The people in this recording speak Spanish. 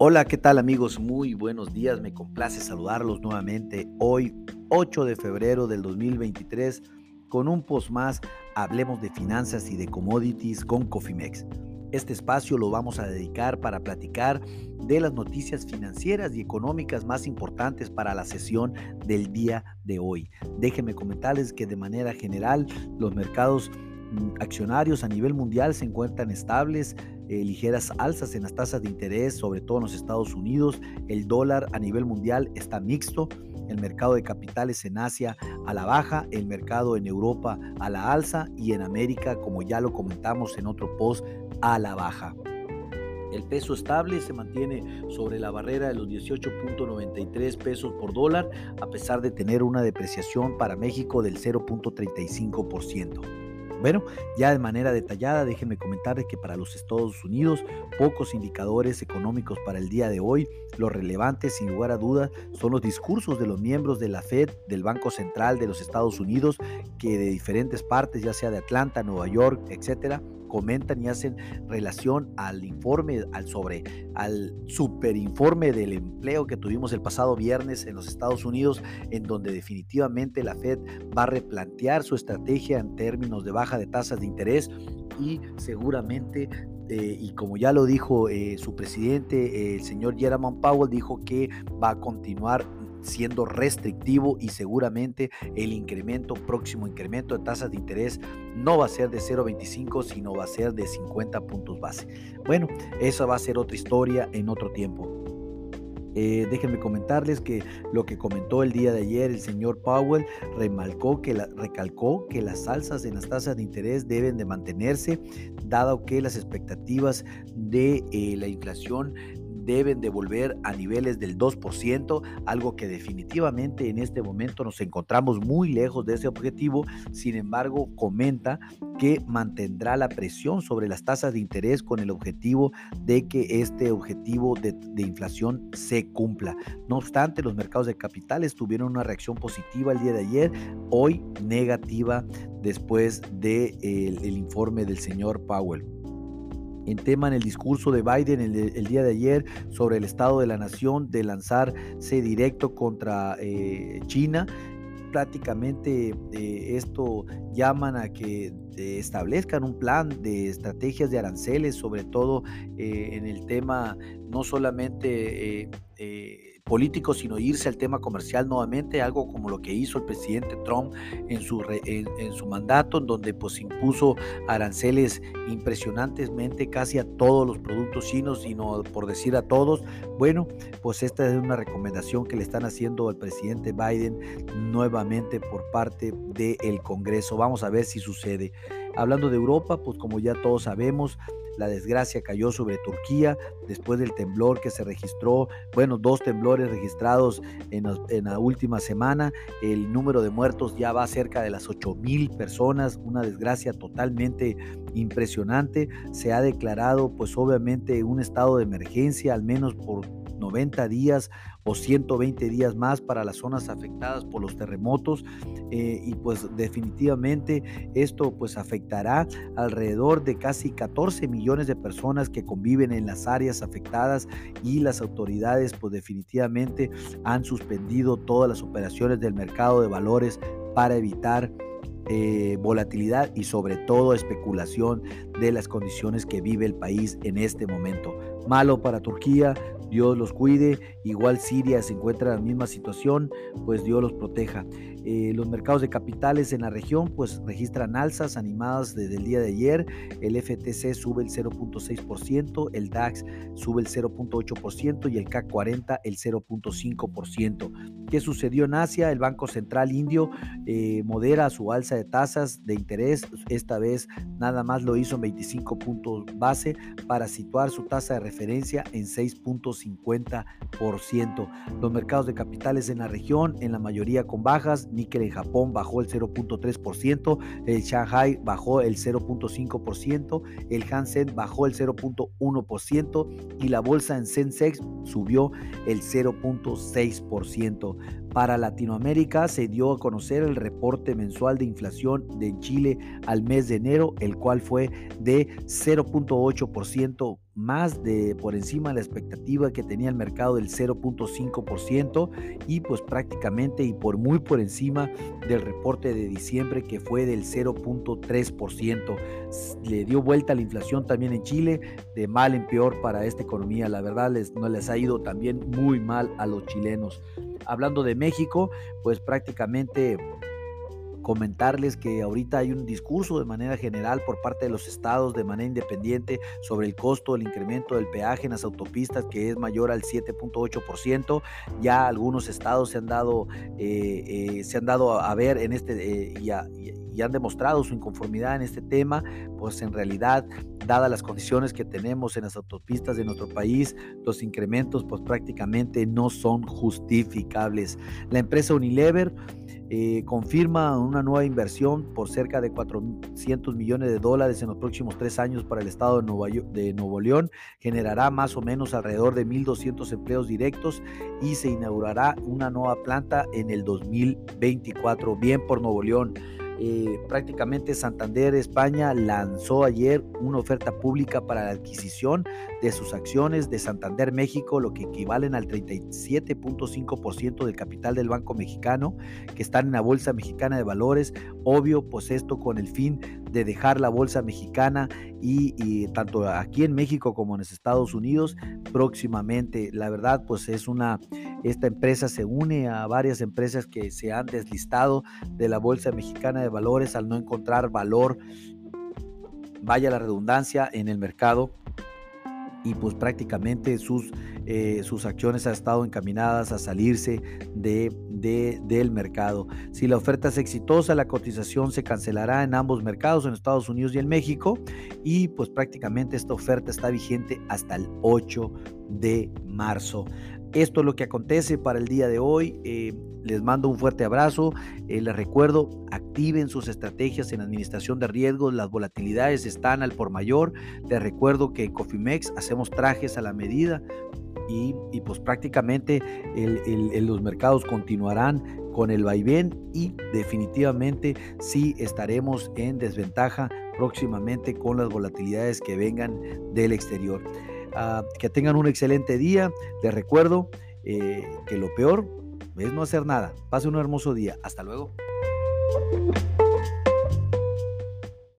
Hola, ¿qué tal amigos? Muy buenos días, me complace saludarlos nuevamente hoy, 8 de febrero del 2023, con un post más, hablemos de finanzas y de commodities con Cofimex. Este espacio lo vamos a dedicar para platicar de las noticias financieras y económicas más importantes para la sesión del día de hoy. Déjenme comentarles que de manera general los mercados mm, accionarios a nivel mundial se encuentran estables, eh, ligeras alzas en las tasas de interés, sobre todo en los Estados Unidos. El dólar a nivel mundial está mixto. El mercado de capitales en Asia a la baja, el mercado en Europa a la alza y en América, como ya lo comentamos en otro post, a la baja. El peso estable se mantiene sobre la barrera de los 18.93 pesos por dólar, a pesar de tener una depreciación para México del 0.35%. Bueno, ya de manera detallada, déjenme comentarles que para los Estados Unidos, pocos indicadores económicos para el día de hoy. Los relevantes, sin lugar a dudas, son los discursos de los miembros de la Fed, del Banco Central de los Estados Unidos, que de diferentes partes, ya sea de Atlanta, Nueva York, etcétera, comentan y hacen relación al informe, al sobre, al superinforme del empleo que tuvimos el pasado viernes en los Estados Unidos, en donde definitivamente la Fed va a replantear su estrategia en términos de baja de tasas de interés y seguramente eh, y como ya lo dijo eh, su presidente, el señor Jerome Powell, dijo que va a continuar siendo restrictivo y seguramente el incremento, próximo incremento de tasas de interés no va a ser de 0.25, sino va a ser de 50 puntos base. Bueno, esa va a ser otra historia en otro tiempo. Eh, déjenme comentarles que lo que comentó el día de ayer el señor Powell que recalcó que las alzas en las tasas de interés deben de mantenerse, dado que las expectativas de eh, la inflación deben de volver a niveles del 2%, algo que definitivamente en este momento nos encontramos muy lejos de ese objetivo. Sin embargo, comenta que mantendrá la presión sobre las tasas de interés con el objetivo de que este objetivo de, inflación se cumpla. No obstante, los mercados de capitales tuvieron una reacción positiva el día de ayer, hoy negativa después del de, el informe del señor Powell en tema en el discurso de Biden el, día de ayer sobre el estado de la nación de lanzarse directo contra eh, China. Prácticamente eh, esto llaman a que eh, establezcan un plan de estrategias de aranceles, sobre todo en el tema no solamente político, sino irse al tema comercial nuevamente, algo como lo que hizo el presidente Trump en su, en, su mandato, en donde pues impuso aranceles impresionantemente casi a todos los productos chinos, sino por decir a todos. Bueno, pues esta es una recomendación que le están haciendo al presidente Biden nuevamente por parte del Congreso. Vamos a ver si sucede. Hablando de Europa, pues como ya todos sabemos, la desgracia cayó sobre Turquía después del temblor que se registró, bueno, dos temblores registrados en, la última semana. El número de muertos ya va cerca de las 8 mil personas, una desgracia totalmente impresionante. Se ha declarado, pues obviamente, un estado de emergencia, al menos por 90 días o 120 días más para las zonas afectadas por los terremotos eh, y pues definitivamente esto pues afectará alrededor de casi 14 millones de personas que conviven en las áreas afectadas y las autoridades pues definitivamente han suspendido todas las operaciones del mercado de valores para evitar eh, volatilidad y sobre todo especulación de las condiciones que vive el país en este momento. Malo para Turquía, Dios los cuide. Igual Siria se encuentra en la misma situación, pues Dios los proteja. Eh, los mercados de capitales en la región pues registran alzas animadas desde el día de ayer. El FTC sube el 0.6%, el DAX sube el 0.8% y el CAC 40 el 0.5%. ¿Qué sucedió en Asia? El Banco Central Indio eh, modera su alza de tasas de interés. Esta vez nada más lo hizo en 25 puntos base para situar su tasa de referencia en 6.50%. Los mercados de capitales en la región, en la mayoría con bajas, níquel en Japón bajó el 0.3%, el Shanghai bajó el 0.5%, el Hansen bajó el 0.1% y la bolsa en Sensex subió el 0.6%. Para Latinoamérica se dio a conocer el reporte mensual de inflación de Chile al mes de enero, el cual fue de 0.8% más de por encima de la expectativa que tenía el mercado del 0.5% y pues prácticamente y por muy por encima del reporte de diciembre que fue del 0.3%. Le dio vuelta la inflación también en Chile, de mal en peor para esta economía. La verdad les, no les ha ido también muy mal a los chilenos. Hablando de México, pues prácticamente comentarles que ahorita hay un discurso de manera general por parte de los estados de manera independiente sobre el costo del incremento del peaje en las autopistas que es mayor al 7.8%. Ya algunos estados se han dado, eh, eh, se han dado a ver en este eh, y, y han demostrado su inconformidad en este tema, pues en realidad, dadas las condiciones que tenemos en las autopistas de nuestro país, los incrementos pues prácticamente no son justificables. La empresa Unilever eh, confirma una nueva inversión por cerca de 400 millones de dólares en los próximos tres años para el estado de, de Nuevo León. Generará más o menos alrededor de 1.200 empleos directos y se inaugurará una nueva planta en el 2024. Bien por Nuevo León. Eh, prácticamente Santander España lanzó ayer una oferta pública para la adquisición de sus acciones de Santander México, lo que equivalen al 37.5% del capital del Banco Mexicano, que están en la Bolsa Mexicana de Valores. Obvio, pues esto con el fin de dejar la Bolsa Mexicana y, tanto aquí en México como en los Estados Unidos próximamente. La verdad, pues es una esta empresa se une a varias empresas que se han deslistado de la Bolsa Mexicana de Valores al no encontrar valor, vaya la redundancia, en el mercado y pues prácticamente sus, eh, sus acciones han estado encaminadas a salirse de, del mercado. Si la oferta es exitosa, la cotización se cancelará en ambos mercados, en Estados Unidos y en México, y pues prácticamente esta oferta está vigente hasta el 8 de marzo. Esto es lo que acontece para el día de hoy. Eh, les mando un fuerte abrazo. Eh, les recuerdo, activen sus estrategias en administración de riesgos. Las volatilidades están al por mayor. Les recuerdo que en Cofimex hacemos trajes a la medida y, pues prácticamente los mercados continuarán con el vaivén y definitivamente sí estaremos en desventaja próximamente con las volatilidades que vengan del exterior. Ah, que tengan un excelente día. Les recuerdo eh, que lo peor es no hacer nada. Pase un hermoso día. Hasta luego.